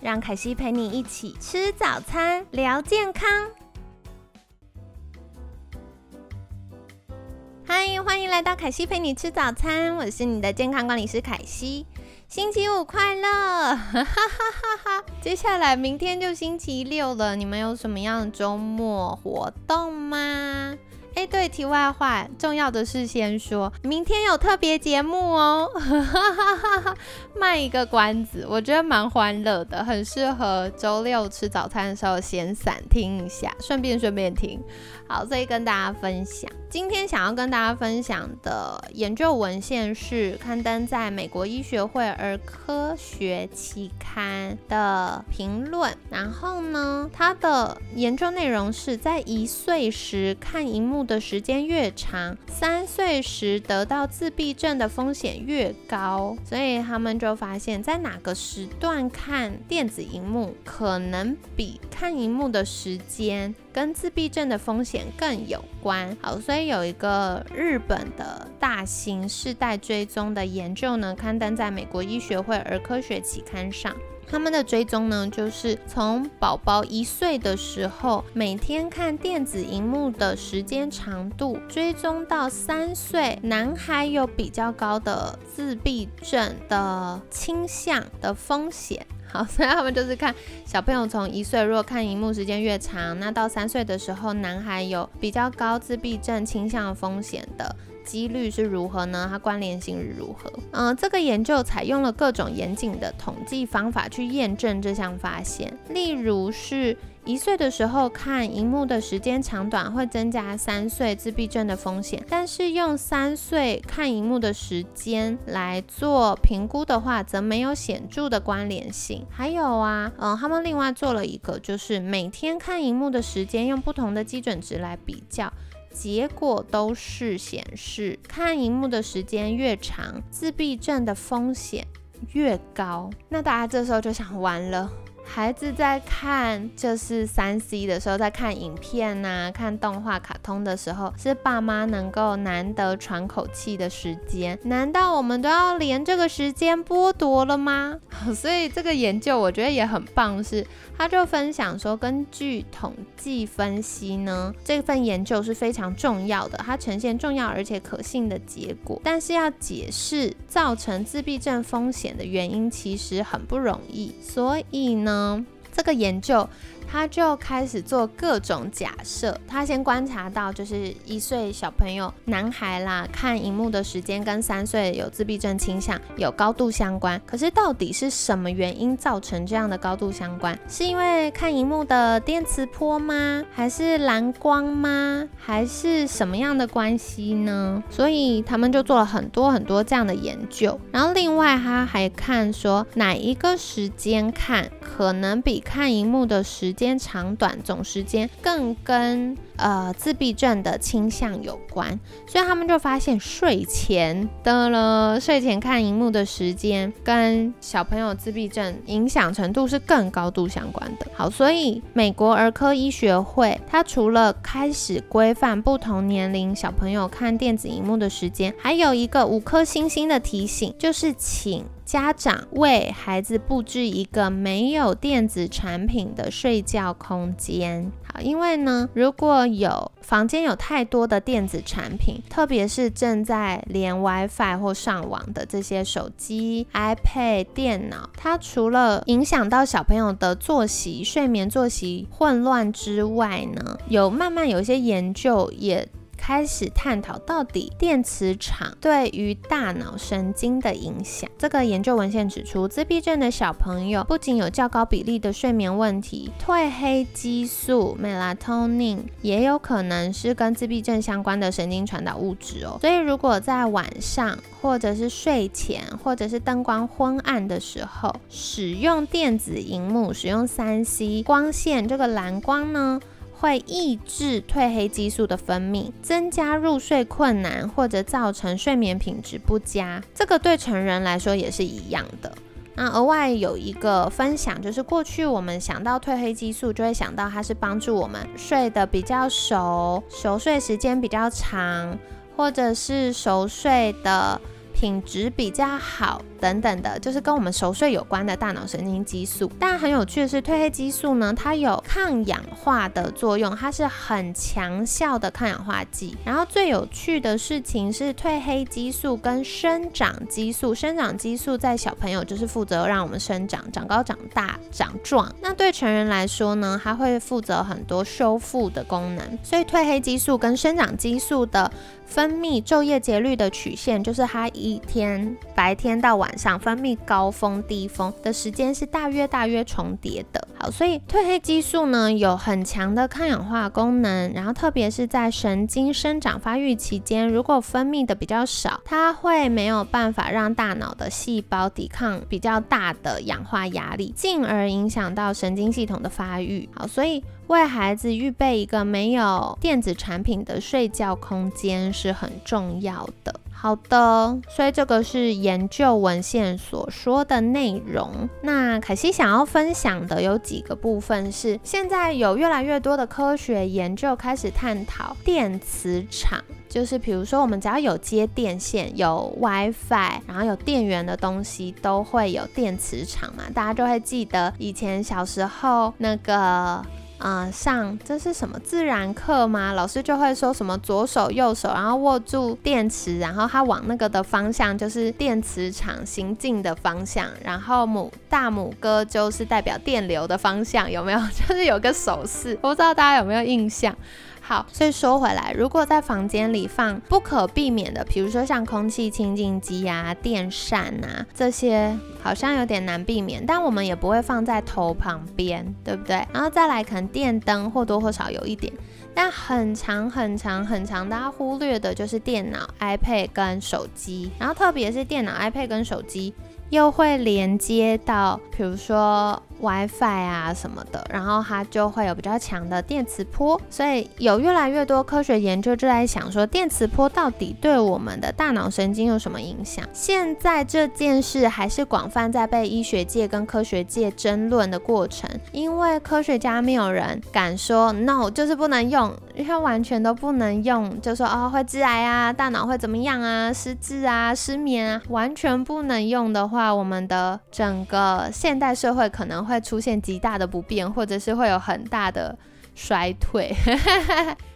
让凯西陪你一起吃早餐，聊健康。嗨，欢迎来到凯西陪你吃早餐，我是你的健康管理师凯西。星期五快乐！哈哈哈哈接下来明天就星期六了，你们有什么样的周末活动吗？哎，对，题外话，重要的是先说，明天有特别节目哦，卖一个关子，我觉得蛮欢乐的，很适合周六吃早餐的时候闲散听一下，顺便顺便听。好，所以跟大家分享，今天想要跟大家分享的研究文献是刊登在美国医学会儿科学期刊的评论。然后呢，它的研究内容是在一岁时看荧幕的时间越长，三岁时得到自闭症的风险越高。所以他们就发现，在哪个时段看电子荧幕，可能比看荧幕的时间。跟自闭症的风险更有关。好，所以有一个日本的大型世代追踪的研究呢，刊登在美国医学会儿科学期刊上。他们的追踪呢，就是从宝宝一岁的时候，每天看电子荧幕的时间长度，追踪到三岁，男孩有比较高的自闭症的倾向的风险。好，所以他们就是看小朋友从一岁，如果看荧幕时间越长，那到三岁的时候，男孩有比较高自闭症倾向风险的几率是如何呢？它关联性是如何？嗯，这个研究采用了各种严谨的统计方法去验证这项发现，例如是。一岁的时候看荧幕的时间长短会增加三岁自闭症的风险，但是用三岁看荧幕的时间来做评估的话，则没有显著的关联性。还有啊，嗯，他们另外做了一个，就是每天看荧幕的时间，用不同的基准值来比较，结果都是显示看荧幕的时间越长，自闭症的风险越高。那大家这时候就想，完了。孩子在看就是三 C 的时候，在看影片呐、看动画、卡通的时候，是爸妈能够难得喘口气的时间。难道我们都要连这个时间剥夺了吗？所以这个研究我觉得也很棒，是他就分享说，根据统计分析呢，这份研究是非常重要的，它呈现重要而且可信的结果。但是要解释造成自闭症风险的原因，其实很不容易。所以呢。嗯，这个研究。他就开始做各种假设。他先观察到，就是一岁小朋友男孩啦，看荧幕的时间跟三岁有自闭症倾向有高度相关。可是到底是什么原因造成这样的高度相关？是因为看荧幕的电磁波吗？还是蓝光吗？还是什么样的关系呢？所以他们就做了很多很多这样的研究。然后另外他还看说哪一个时间看可能比看荧幕的时时间长短总时间更跟呃自闭症的倾向有关，所以他们就发现睡前的了，睡前看荧幕的时间跟小朋友自闭症影响程度是更高度相关的。好，所以美国儿科医学会它除了开始规范不同年龄小朋友看电子荧幕的时间，还有一个五颗星星的提醒，就是请。家长为孩子布置一个没有电子产品的睡觉空间。好，因为呢，如果有房间有太多的电子产品，特别是正在连 WiFi 或上网的这些手机、iPad、电脑，它除了影响到小朋友的作息、睡眠作息混乱之外呢，有慢慢有一些研究也。开始探讨到底电磁场对于大脑神经的影响。这个研究文献指出，自闭症的小朋友不仅有较高比例的睡眠问题，褪黑激素 （melatonin） 也有可能是跟自闭症相关的神经传导物质哦。所以，如果在晚上或者是睡前，或者是灯光昏暗的时候，使用电子荧幕、使用三 C 光线，这个蓝光呢？会抑制褪黑激素的分泌，增加入睡困难或者造成睡眠品质不佳。这个对成人来说也是一样的。那额外有一个分享，就是过去我们想到褪黑激素，就会想到它是帮助我们睡得比较熟，熟睡时间比较长，或者是熟睡的。品质比较好等等的，就是跟我们熟睡有关的大脑神经激素。但很有趣的是，褪黑激素呢，它有抗氧化的作用，它是很强效的抗氧化剂。然后最有趣的事情是，褪黑激素跟生长激素，生长激素在小朋友就是负责让我们生长、长高、长大、长壮。那对成人来说呢，它会负责很多修复的功能。所以褪黑激素跟生长激素的分泌昼夜节律的曲线，就是它一。天白天到晚晚上分泌高峰低峰的时间是大约大约重叠的。好，所以褪黑激素呢有很强的抗氧化功能，然后特别是在神经生长发育期间，如果分泌的比较少，它会没有办法让大脑的细胞抵抗比较大的氧化压力，进而影响到神经系统的发育。好，所以为孩子预备一个没有电子产品的睡觉空间是很重要的。好的，所以这个是研究文献所说的内容。那凯西想要分享的有几个部分是，现在有越来越多的科学研究开始探讨电磁场，就是比如说我们只要有接电线、有 WiFi，然后有电源的东西，都会有电磁场嘛。大家就会记得以前小时候那个。啊，上这是什么自然课吗？老师就会说什么左手右手，然后握住电池，然后它往那个的方向就是电磁场行进的方向，然后母大拇哥就是代表电流的方向，有没有？就是有个手势，我不知道大家有没有印象？好，所以说回来，如果在房间里放不可避免的，比如说像空气清净机啊、电扇啊这些，好像有点难避免，但我们也不会放在头旁边，对不对？然后再来，可能电灯或多或少有一点，但很长很长很长，大家忽略的就是电脑、iPad 跟手机，然后特别是电脑、iPad 跟手机。又会连接到，比如说 WiFi 啊什么的，然后它就会有比较强的电磁波。所以有越来越多科学研究就在想说，电磁波到底对我们的大脑神经有什么影响？现在这件事还是广泛在被医学界跟科学界争论的过程，因为科学家没有人敢说 no，就是不能用，因为完全都不能用，就说哦会致癌啊，大脑会怎么样啊，失智啊，失眠啊，完全不能用的话。话，我们的整个现代社会可能会出现极大的不便，或者是会有很大的衰退。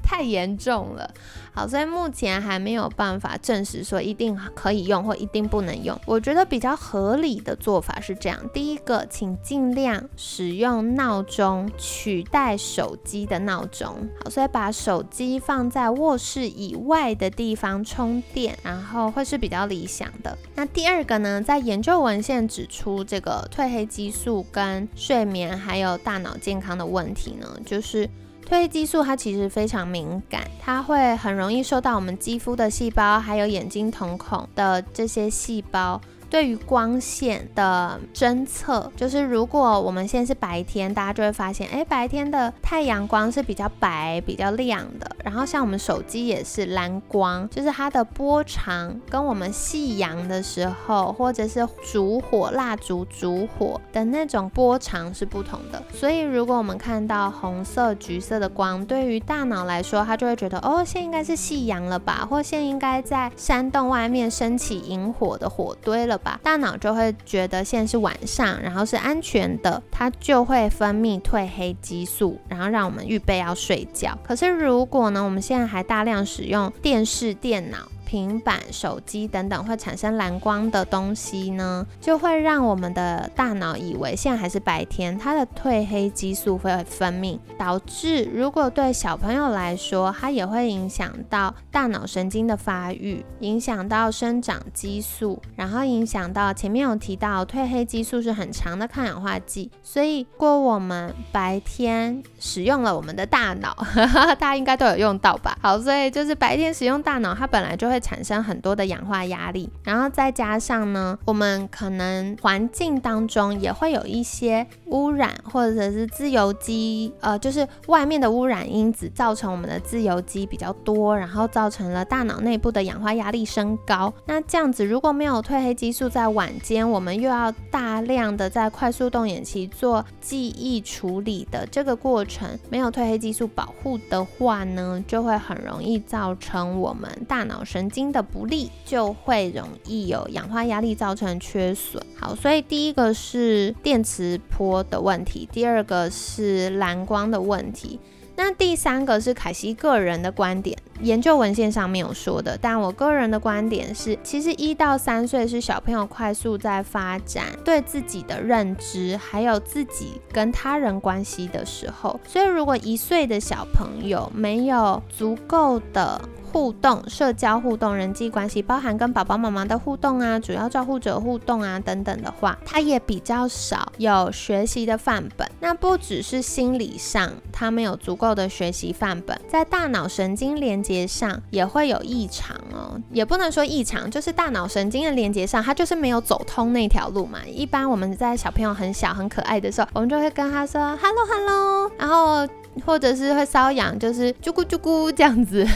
太严重了，好，所以目前还没有办法证实说一定可以用或一定不能用。我觉得比较合理的做法是这样：第一个，请尽量使用闹钟取代手机的闹钟，好，所以把手机放在卧室以外的地方充电，然后会是比较理想的。那第二个呢，在研究文献指出，这个褪黑激素跟睡眠还有大脑健康的问题呢，就是。褪黑激素它其实非常敏感，它会很容易受到我们肌肤的细胞，还有眼睛瞳孔的这些细胞。对于光线的侦测，就是如果我们现在是白天，大家就会发现，哎，白天的太阳光是比较白、比较亮的。然后像我们手机也是蓝光，就是它的波长跟我们夕阳的时候，或者是烛火、蜡烛烛火的那种波长是不同的。所以如果我们看到红色、橘色的光，对于大脑来说，它就会觉得，哦，现在应该是夕阳了吧，或现在应该在山洞外面升起萤火的火堆了。大脑就会觉得现在是晚上，然后是安全的，它就会分泌褪黑激素，然后让我们预备要睡觉。可是如果呢，我们现在还大量使用电视、电脑。平板、手机等等会产生蓝光的东西呢，就会让我们的大脑以为现在还是白天，它的褪黑激素会分泌，导致如果对小朋友来说，它也会影响到大脑神经的发育，影响到生长激素，然后影响到前面有提到褪黑激素是很强的抗氧化剂，所以如果我们白天使用了我们的大脑，大家应该都有用到吧？好，所以就是白天使用大脑，它本来就会会产生很多的氧化压力，然后再加上呢，我们可能环境当中也会有一些污染或者是自由基，呃，就是外面的污染因子造成我们的自由基比较多，然后造成了大脑内部的氧化压力升高。那这样子如果没有褪黑激素在晚间，我们又要大量的在快速动眼期做记忆处理的这个过程，没有褪黑激素保护的话呢，就会很容易造成我们大脑神经的不利，就会容易有氧化压力造成缺损。好，所以第一个是电磁波的问题，第二个是蓝光的问题。那第三个是凯西个人的观点，研究文献上没有说的，但我个人的观点是，其实一到三岁是小朋友快速在发展对自己的认知，还有自己跟他人关系的时候，所以如果一岁的小朋友没有足够的互动、社交互动、人际关系，包含跟爸爸妈妈的互动啊、主要照护者互动啊等等的话，他也比较少有学习的范本。那不只是心理上，他没有足够的学习范本，在大脑神经连接上也会有异常哦。也不能说异常，就是大脑神经的连接上，他就是没有走通那条路嘛。一般我们在小朋友很小很可爱的时候，我们就会跟他说 “hello hello”，然后。或者是会瘙痒，就是啾咕啾咕这样子，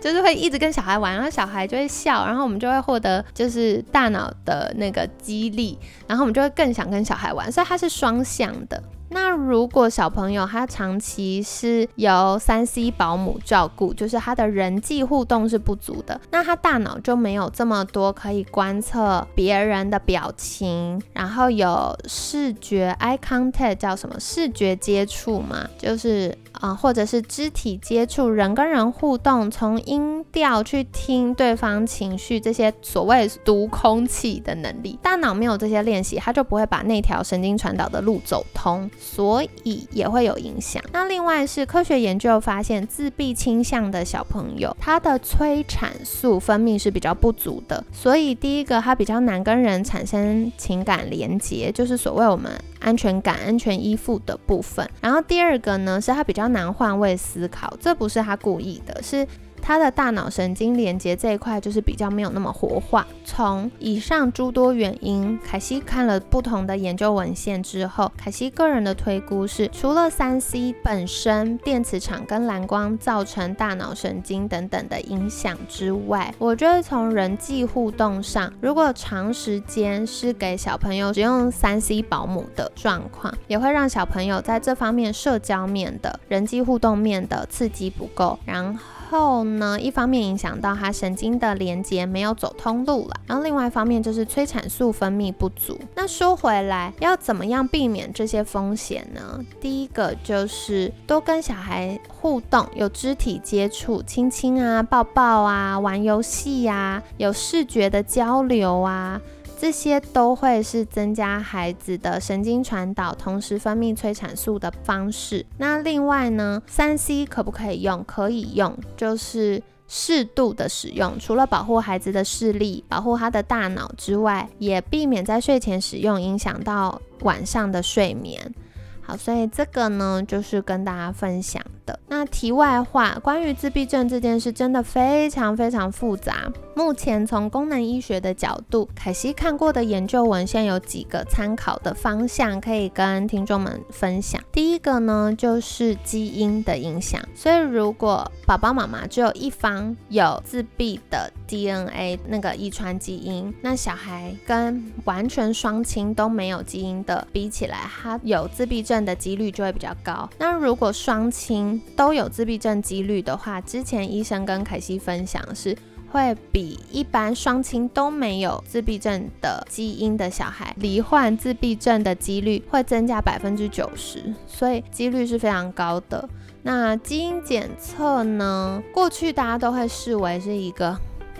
就是会一直跟小孩玩，然后小孩就会笑，然后我们就会获得就是大脑的那个激励，然后我们就会更想跟小孩玩，所以它是双向的。那如果小朋友他长期是由三 C 保姆照顾，就是他的人际互动是不足的，那他大脑就没有这么多可以观测别人的表情，然后有视觉 eye contact 叫什么视觉接触嘛，就是啊，或者是肢体接触，人跟人互动，从音调去听对方情绪，这些所谓读空气的能力，大脑没有这些练习，它就不会把那条神经传导的路走通。所以也会有影响。那另外是科学研究发现，自闭倾向的小朋友，他的催产素分泌是比较不足的。所以第一个，他比较难跟人产生情感连接，就是所谓我们安全感、安全依附的部分。然后第二个呢，是他比较难换位思考，这不是他故意的，是。他的大脑神经连接这一块就是比较没有那么活化。从以上诸多原因，凯西看了不同的研究文献之后，凯西个人的推估是，除了三 C 本身电磁场跟蓝光造成大脑神经等等的影响之外，我觉得从人际互动上，如果长时间是给小朋友使用三 C 保姆的状况，也会让小朋友在这方面社交面的人际互动面的刺激不够，然后。后呢，一方面影响到他神经的连接没有走通路了，然后另外一方面就是催产素分泌不足。那说回来，要怎么样避免这些风险呢？第一个就是多跟小孩互动，有肢体接触，亲亲啊、抱抱啊、玩游戏呀，有视觉的交流啊。这些都会是增加孩子的神经传导，同时分泌催产素的方式。那另外呢，三 C 可不可以用？可以用，就是适度的使用。除了保护孩子的视力、保护他的大脑之外，也避免在睡前使用，影响到晚上的睡眠。好，所以这个呢，就是跟大家分享的。那题外话，关于自闭症这件事，真的非常非常复杂。目前从功能医学的角度，凯西看过的研究文献有几个参考的方向，可以跟听众们分享。第一个呢，就是基因的影响。所以如果宝宝妈妈只有一方有自闭的 DNA 那个遗传基因，那小孩跟完全双亲都没有基因的比起来，他有自闭症。的几率就会比较高。那如果双亲都有自闭症几率的话，之前医生跟凯西分享是会比一般双亲都没有自闭症的基因的小孩罹患自闭症的几率会增加百分之九十，所以几率是非常高的。那基因检测呢？过去大家都会视为是一个。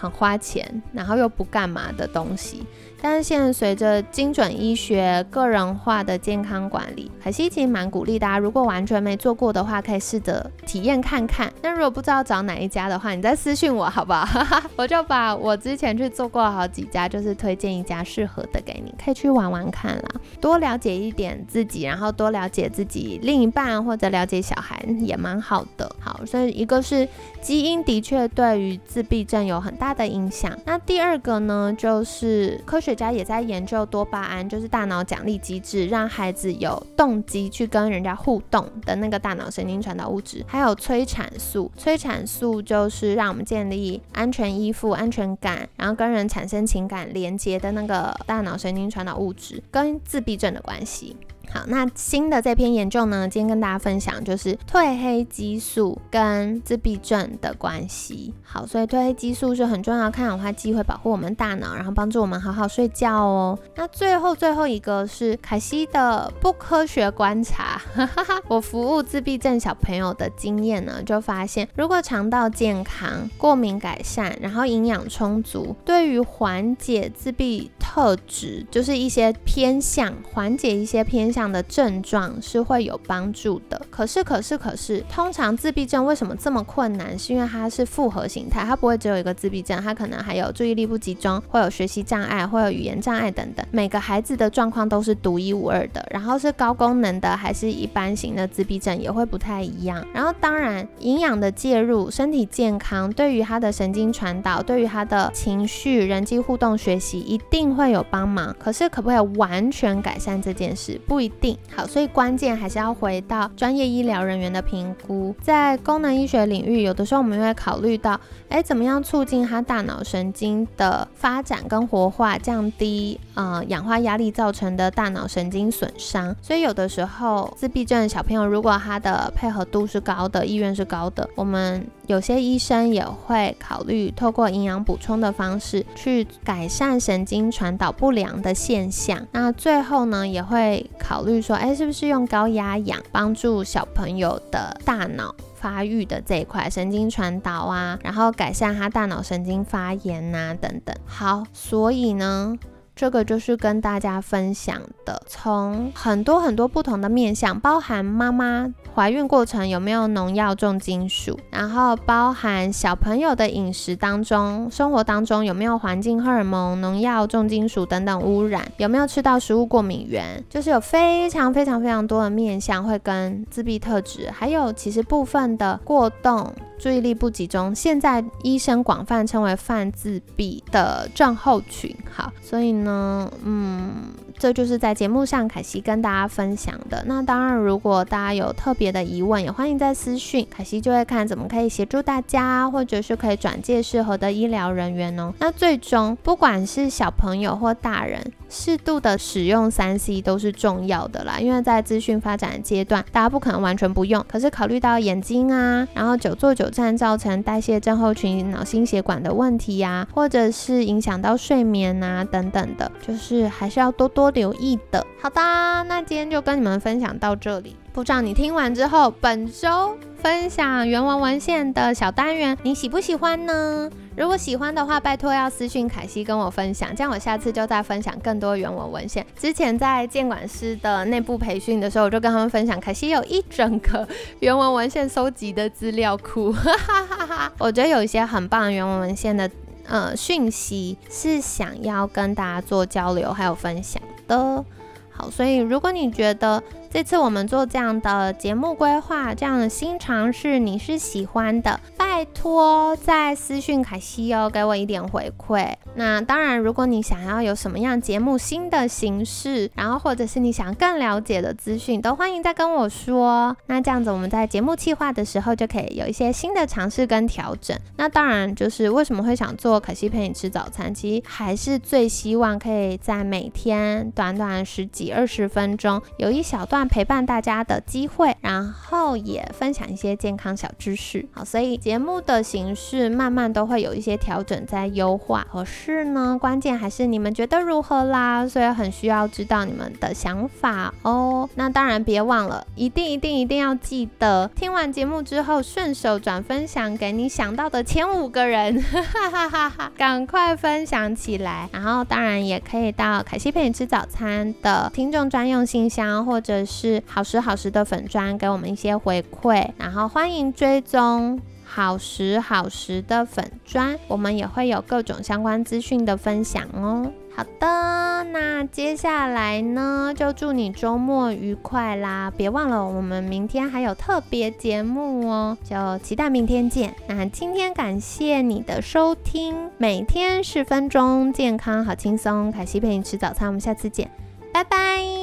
很花钱，然后又不干嘛的东西。但是现在随着精准医学、个人化的健康管理，可惜其实蛮鼓励大家，如果完全没做过的话，可以试着体验看看。那如果不知道找哪一家的话，你再私信我好不好？我就把我之前去做过好几家，就是推荐一家适合的给你，可以去玩玩看啦，多了解一点自己，然后多了解自己另一半或者了解小孩也蛮好的。好，所以一个是基因的确对于自闭症有很大的影响。那第二个呢，就是科学。学家也在研究多巴胺，就是大脑奖励机制，让孩子有动机去跟人家互动的那个大脑神经传导物质。还有催产素，催产素就是让我们建立安全依附、安全感，然后跟人产生情感连接的那个大脑神经传导物质，跟自闭症的关系。好，那新的这篇研究呢，今天跟大家分享就是褪黑激素跟自闭症的关系。好，所以褪黑激素是很重要，抗氧化剂会保护我们大脑，然后帮助我们好好睡觉哦。那最后最后一个是凯西的不科学观察，哈哈哈我服务自闭症小朋友的经验呢，就发现如果肠道健康、过敏改善，然后营养充足，对于缓解自闭特质，就是一些偏向缓解一些偏向。这样的症状是会有帮助的。可是，可是，可是，通常自闭症为什么这么困难？是因为它是复合形态，它不会只有一个自闭症，它可能还有注意力不集中，会有学习障碍，会有语言障碍等等。每个孩子的状况都是独一无二的。然后是高功能的还是一般型的自闭症也会不太一样。然后当然，营养的介入，身体健康对于他的神经传导，对于他的情绪、人际互动、学习一定会有帮忙。可是可不可以完全改善这件事？不一。定好，所以关键还是要回到专业医疗人员的评估。在功能医学领域，有的时候我们会考虑到，哎，怎么样促进他大脑神经的发展跟活化，降低呃氧化压力造成的大脑神经损伤。所以有的时候自闭症小朋友，如果他的配合度是高的，意愿是高的，我们有些医生也会考虑透过营养补充的方式去改善神经传导不良的现象。那最后呢，也会考。考虑说，哎，是不是用高压氧帮助小朋友的大脑发育的这一块神经传导啊，然后改善他大脑神经发炎呐等等。好，所以呢。这个就是跟大家分享的，从很多很多不同的面向，包含妈妈怀孕过程有没有农药、重金属，然后包含小朋友的饮食当中、生活当中有没有环境荷尔蒙、农药、重金属等等污染，有没有吃到食物过敏源，就是有非常非常非常多的面向会跟自闭特质，还有其实部分的过动。注意力不集中，现在医生广泛称为泛自闭的症候群。好，所以呢，嗯，这就是在节目上凯西跟大家分享的。那当然，如果大家有特别的疑问，也欢迎在私讯，凯西就会看怎么可以协助大家，或者是可以转介适合的医疗人员哦。那最终，不管是小朋友或大人。适度的使用三 C 都是重要的啦，因为在资讯发展阶段，大家不可能完全不用。可是考虑到眼睛啊，然后久坐久站造成代谢症候群、脑心血管的问题呀，或者是影响到睡眠啊等等的，就是还是要多多留意的。好的，那今天就跟你们分享到这里。不知道你听完之后，本周分享原文文献的小单元，你喜不喜欢呢？如果喜欢的话，拜托要私信凯西跟我分享，这样我下次就再分享更多原文文献。之前在监管师的内部培训的时候，我就跟他们分享，凯西有一整个原文文献收集的资料库，哈哈哈哈我觉得有一些很棒的原文文献的呃讯息，是想要跟大家做交流还有分享的。好，所以如果你觉得，这次我们做这样的节目规划，这样的新尝试，你是喜欢的，拜托在私讯凯西哦，给我一点回馈。那当然，如果你想要有什么样节目新的形式，然后或者是你想更了解的资讯，都欢迎再跟我说。那这样子，我们在节目企划的时候就可以有一些新的尝试跟调整。那当然，就是为什么会想做凯西陪你吃早餐，其实还是最希望可以在每天短短十几二十分钟，有一小段陪伴大家的机会，然后也分享一些健康小知识。好，所以节目的形式慢慢都会有一些调整在优化。可是呢，关键还是你们觉得如何啦？所以很需要知道你们的想法哦。那当然别忘了，一定一定一定要记得，听完节目之后顺手转分享给你想到的前五个人，哈哈哈哈！赶快分享起来。然后当然也可以到凯西陪你吃早餐的听众专用信箱，或者是好时好时的粉砖给我们一些回馈。然后欢迎追踪。好时好时的粉砖，我们也会有各种相关资讯的分享哦。好的，那接下来呢，就祝你周末愉快啦！别忘了，我们明天还有特别节目哦，就期待明天见。那今天感谢你的收听，每天十分钟，健康好轻松，凯西陪你吃早餐，我们下次见，拜拜。